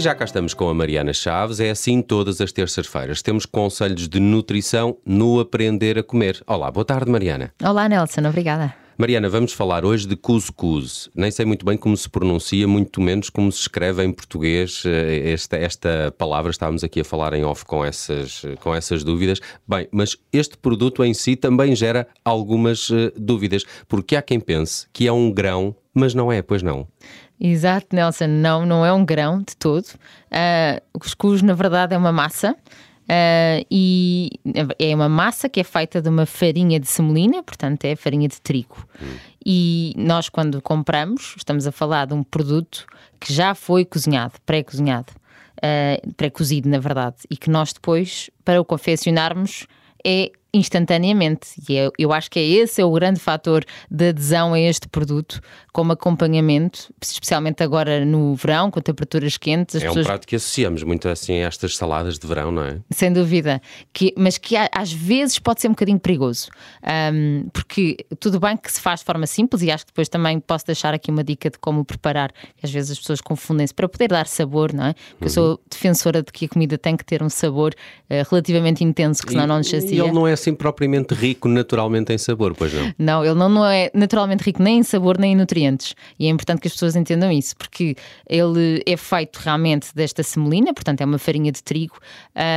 E já cá estamos com a Mariana Chaves. É assim todas as terças-feiras. Temos conselhos de nutrição no Aprender a Comer. Olá, boa tarde, Mariana. Olá, Nelson, obrigada. Mariana, vamos falar hoje de cuscuz. Nem sei muito bem como se pronuncia, muito menos como se escreve em português eh, esta, esta palavra. Estávamos aqui a falar em off com essas, com essas dúvidas. Bem, mas este produto em si também gera algumas uh, dúvidas, porque há quem pense que é um grão, mas não é, pois não. Exato, Nelson, não, não é um grão de todo. Uh, o cuscuz, na verdade, é uma massa. Uh, e é uma massa que é feita de uma farinha de semolina, portanto é farinha de trigo. Hum. E nós, quando compramos, estamos a falar de um produto que já foi cozinhado, pré-cozinhado, uh, pré-cozido, na verdade, e que nós depois, para o confeccionarmos, é instantaneamente. E eu, eu acho que é esse é o grande fator de adesão a este produto, como acompanhamento, especialmente agora no verão, com temperaturas quentes. é pessoas... um prato que associamos muito assim a estas saladas de verão, não é? Sem dúvida. Que, mas que às vezes pode ser um bocadinho perigoso. Um, porque tudo bem que se faz de forma simples, e acho que depois também posso deixar aqui uma dica de como preparar, que às vezes as pessoas confundem-se para poder dar sabor, não é? Porque uhum. eu sou defensora de que a comida tem que ter um sabor uh, relativamente intenso, que senão e, não nos sacia. E ele não é assim propriamente rico naturalmente em sabor, pois não? Não, ele não, não é naturalmente rico nem em sabor nem em nutrientes. E é importante que as pessoas entendam isso, porque ele é feito realmente desta semolina, portanto é uma farinha de trigo,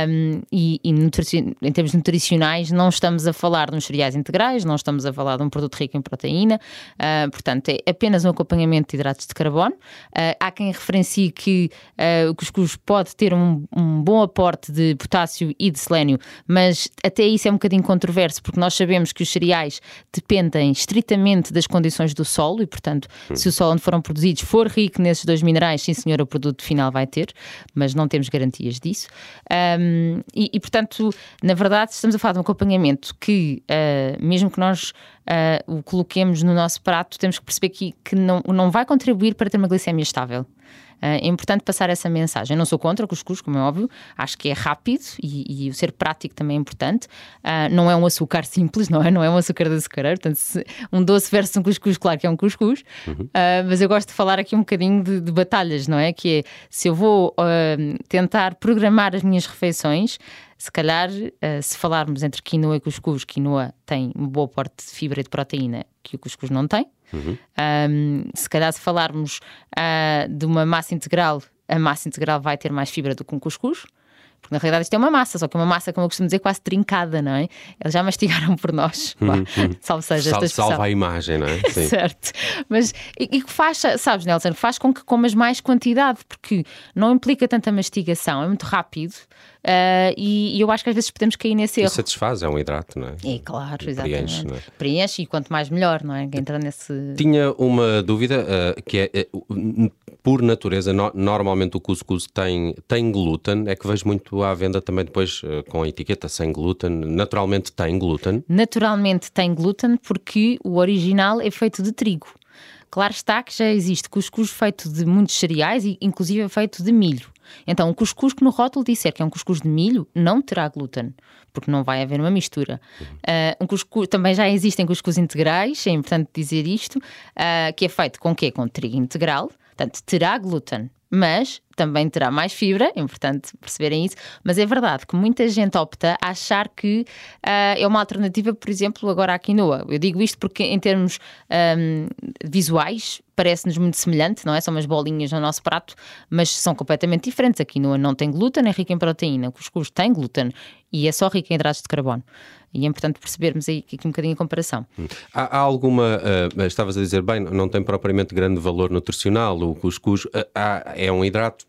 um, e, e em termos nutricionais não estamos a falar de uns cereais integrais, não estamos a falar de um produto rico em proteína, uh, portanto é apenas um acompanhamento de hidratos de carbono. Uh, há quem referencie que uh, o cuscuz pode ter um, um bom aporte de potássio e de selênio, mas até isso é um bocadinho bocadinho controverso, porque nós sabemos que os cereais dependem estritamente das condições do solo e, portanto, hum. se o solo onde foram produzidos for rico nesses dois minerais, sim senhor, o produto final vai ter, mas não temos garantias disso. Um, e, e, portanto, na verdade, estamos a falar de um acompanhamento que, uh, mesmo que nós uh, o coloquemos no nosso prato, temos que perceber que, que não, não vai contribuir para ter uma glicemia estável. Uh, é importante passar essa mensagem. Eu não sou contra cuscuz, como é óbvio, acho que é rápido e, e o ser prático também é importante. Uh, não é um açúcar simples, não é? Não é um açúcar de açucareiro. Portanto, um doce versus um cuscuz, claro que é um cuscuz. Uhum. Uh, mas eu gosto de falar aqui um bocadinho de, de batalhas, não é? Que é se eu vou tentar programar as minhas refeições se calhar, uh, se falarmos entre quinoa e cuscuz, quinoa tem um bom porte de fibra e de proteína que o cuscuz não tem. Uhum. Um, se calhar, se falarmos uh, de uma massa integral, a massa integral vai ter mais fibra do que um cuscuz. Porque na realidade isto é uma massa, só que é uma massa, como eu costumo dizer, quase trincada, não é? Eles já mastigaram por nós. Uhum, uhum. Salve seja Sal, Salva a imagem, não é? Sim. certo. Mas e que faz, sabes, Nelson, faz com que comas mais quantidade, porque não implica tanta mastigação, é muito rápido. Uh, e, e, eu acho que às vezes podemos cair nesse erro. E satisfaz, é um hidrato, não é? É claro, exatamente. Preenche, é? Preenche e quanto mais melhor, não é? Entra nesse. Tinha uma dúvida uh, que é, uh, por natureza, no, normalmente o cuscuz tem, tem glúten, é que vejo muito à venda também depois com a etiqueta sem glúten. Naturalmente tem glúten? Naturalmente tem glúten porque o original é feito de trigo. Claro está que já existe cuscuz feito de muitos cereais e inclusive é feito de milho. Então, o cuscuz que no rótulo disser que é um cuscuz de milho não terá glúten, porque não vai haver uma mistura. Uh, um cuscuz, também já existem cuscuz integrais, é importante dizer isto, uh, que é feito com quê? Com trigo integral, portanto, terá glúten, mas também terá mais fibra, é importante perceberem isso, mas é verdade que muita gente opta a achar que uh, é uma alternativa, por exemplo, agora à quinoa. Eu digo isto porque, em termos um, visuais, parece-nos muito semelhante, não é? São umas bolinhas no nosso prato, mas são completamente diferentes. A quinoa não tem glúten, é rica em proteína. O cuscuz tem glúten e é só rica em hidratos de carbono. E é importante percebermos aí aqui um bocadinho a comparação. Hum. Há, há alguma, uh, estavas a dizer bem, não tem propriamente grande valor nutricional, o cuscuz uh, há, é um hidrato,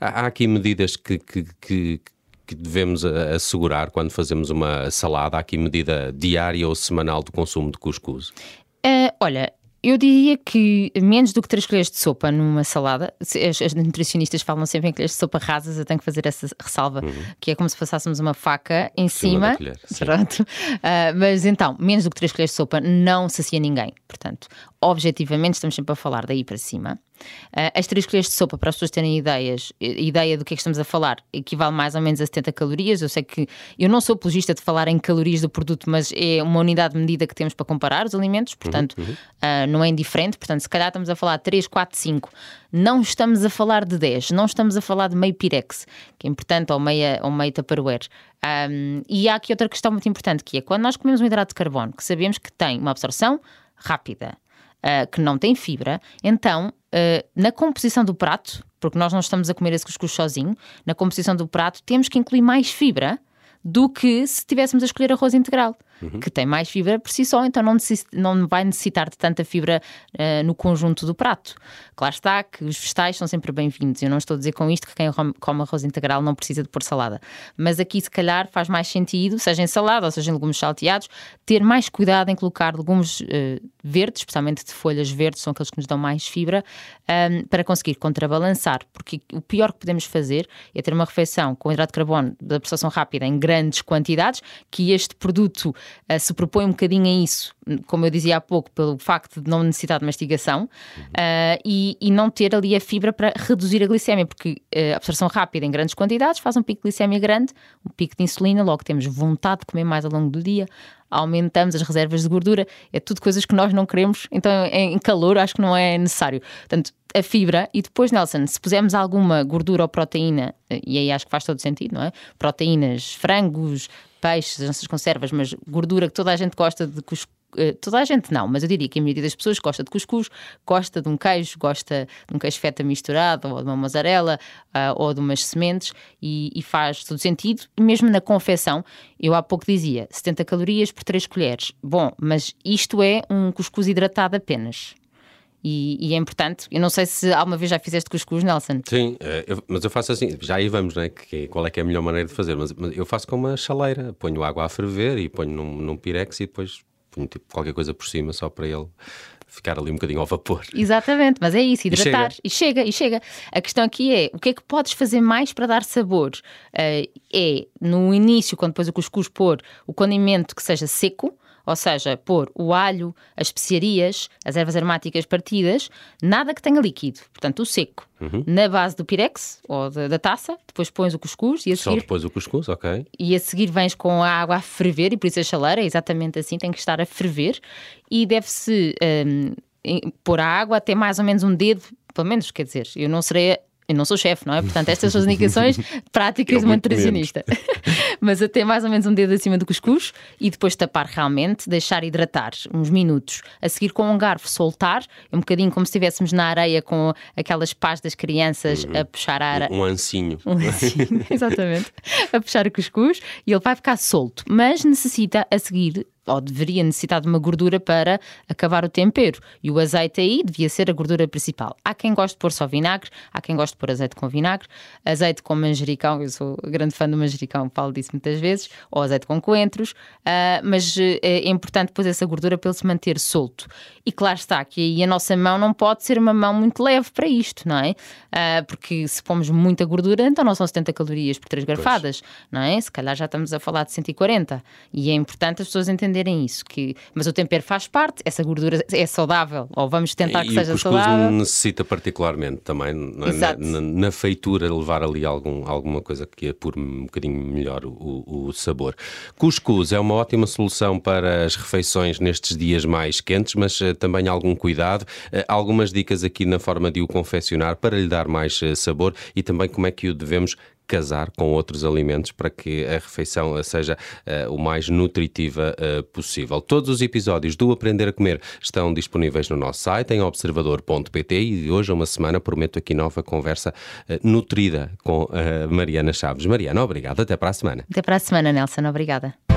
há aqui medidas que, que, que que devemos assegurar quando fazemos uma salada? Há aqui medida diária ou semanal de consumo de cuscuz? Uh, olha, eu diria que menos do que 3 colheres de sopa numa salada, as, as, nutricionistas falam sempre em colheres de sopa rasas, eu tenho que fazer essa ressalva, uhum. que é como se passássemos uma faca em cima. Colher, pronto. Uh, mas então, menos do que 3 colheres de sopa não sacia ninguém. Portanto, objetivamente, estamos sempre a falar daí para cima. Uh, as três colheres de sopa, para as pessoas terem ideias, ideia do que é que estamos a falar, equivale mais ou menos a 70 calorias. Eu sei que eu não sou apologista de falar em calorias do produto, mas é uma unidade de medida que temos para comparar os alimentos, portanto, uhum, uhum. Uh, não é indiferente. Portanto, se calhar estamos a falar 3, 4, 5. Não estamos a falar de 10, não estamos a falar de meio Pirex, que é importante, ou meia, ou meio Tupperware. Um, e há aqui outra questão muito importante, que é quando nós comemos um hidrato de carbono, que sabemos que tem uma absorção rápida, uh, que não tem fibra, então uh, na composição do prato, porque nós não estamos a comer esse cuscuz sozinho, na composição do prato temos que incluir mais fibra do que se tivéssemos a escolher arroz integral uhum. que tem mais fibra por si só, então não, não vai necessitar de tanta fibra uh, no conjunto do prato. Claro está que os vegetais são sempre bem-vindos. Eu não estou a dizer com isto que quem come arroz integral não precisa de pôr salada. Mas aqui, se calhar, faz mais sentido, seja em salada ou seja em legumes salteados, ter mais cuidado em colocar legumes uh, verdes, especialmente de folhas verdes, são aqueles que nos dão mais fibra, um, ehm, para conseguir contrabalançar. Porque o pior que podemos fazer é ter uma refeição com hidrato de carbono de absorção rápida em grandes quantidades, que este produto uh, se propõe um bocadinho a isso, como eu dizia há pouco, pelo facto de não necessitar de mastigação uh, e, e, não ter ali a fibra para reduzir a glicemia, porque a absorção rápida em grandes quantidades faz um pico de glicemia grande, um pico de insulina, logo temos vontade de comer mais ao longo do dia, aumentamos as reservas de gordura, é tudo coisas que nós não queremos, então em calor acho que não é necessário. Portanto, a fibra e depois, Nelson, se pusermos alguma gordura ou proteína, e aí acho que faz todo sentido, não é? Proteínas, frangos, peixes, as nossas conservas, mas gordura que toda a gente gosta de cuscuz. Eh, toda a gente não, mas eu diria que a maioria das pessoas gosta de cuscuz, gosta de um queijo, gosta de um queijo feta misturado, ou de uma mozzarella, uh, ou de umas sementes, e, e, faz todo sentido. E mesmo na confecção, eu há pouco dizia 70 calorias por 3 colheres. Bom, mas isto é um cuscuz hidratado apenas. E, e, é importante. Eu não sei se alguma vez já fizeste cuscuz, Nelson. Sim, eh, eu, mas eu faço assim, já aí vamos, né? Que, qual é que é a melhor maneira de fazer? Mas, mas, eu faço com uma chaleira, ponho água a ferver e ponho num, num pirex e depois ponho tipo, qualquer coisa por cima só para ele ficar ali um bocadinho ao vapor. Exatamente, mas é isso, hidratar e chega. e chega, e chega. A questão aqui é o que é que podes fazer mais para dar sabor? Uh, é no início, quando depois o cuscuz pôr o condimento que seja seco, ou seja, pôr o alho, as especiarias, as ervas aromáticas partidas, nada que tenha líquido, portanto o seco, uhum. na base do pirex ou da, da, taça, depois pões o cuscuz e a seguir... Só depois o cuscuz, ok. E a seguir vens com a água a ferver, e por isso a chaleira é exatamente assim, tem que estar a ferver, e deve-se um, pôr a água até mais ou menos um dedo, pelo menos, quer dizer, eu não serei eu não sou chefe, não é? Portanto, estas são as indicações práticas de uma nutricionista. Mas até mais ou menos um dedo acima do cuscuz e depois tapar realmente, deixar hidratar uns minutos. A seguir, com um garfo, soltar, um bocadinho como se estivéssemos na areia com aquelas pás das crianças uhum. a puxar a areia. Um ancinho. Um ancinho, exatamente. a puxar o cuscuz e ele vai ficar solto. Mas necessita, a seguir, ou deveria necessitar de uma gordura para acabar o tempero. E o azeite aí devia ser a gordura principal. Há quem goste de pôr só vinagre, há quem goste de pôr azeite com vinagre, azeite com manjericão, eu sou grande fã do manjericão, falo disso muitas vezes, ou azeite com coentros, uh, mas uh, é importante pôr essa gordura para ele se manter solto. E claro está que aí a nossa mão não pode ser uma mão muito leve para isto, não é? Uh, porque se pomos muita gordura, então não são 70 calorias por 3 garfadas, pois. não é? Se calhar já estamos a falar de 140. E é importante as pessoas entenderem entenderem isso. Que, mas o tempero faz parte, essa gordura é saudável, ou vamos tentar que e seja o saudável. necessita particularmente também, é? na, na, na, feitura, levar ali algum, alguma coisa que apure um bocadinho melhor o, o sabor. Cuscuz é uma ótima solução para as refeições nestes dias mais quentes, mas uh, também algum cuidado. Uh, algumas dicas aqui na forma de o confeccionar para lhe dar mais uh, sabor e também como é que o devemos casar com outros alimentos para que a refeição seja uh, o mais nutritiva uh, possível. Todos os episódios do Aprender a Comer estão disponíveis no nosso site em observador.pt e hoje, uma semana, prometo aqui nova conversa uh, nutrida com Mariana Chaves. Mariana, obrigado. Até para a semana. Até para a semana, Nelson. Obrigada.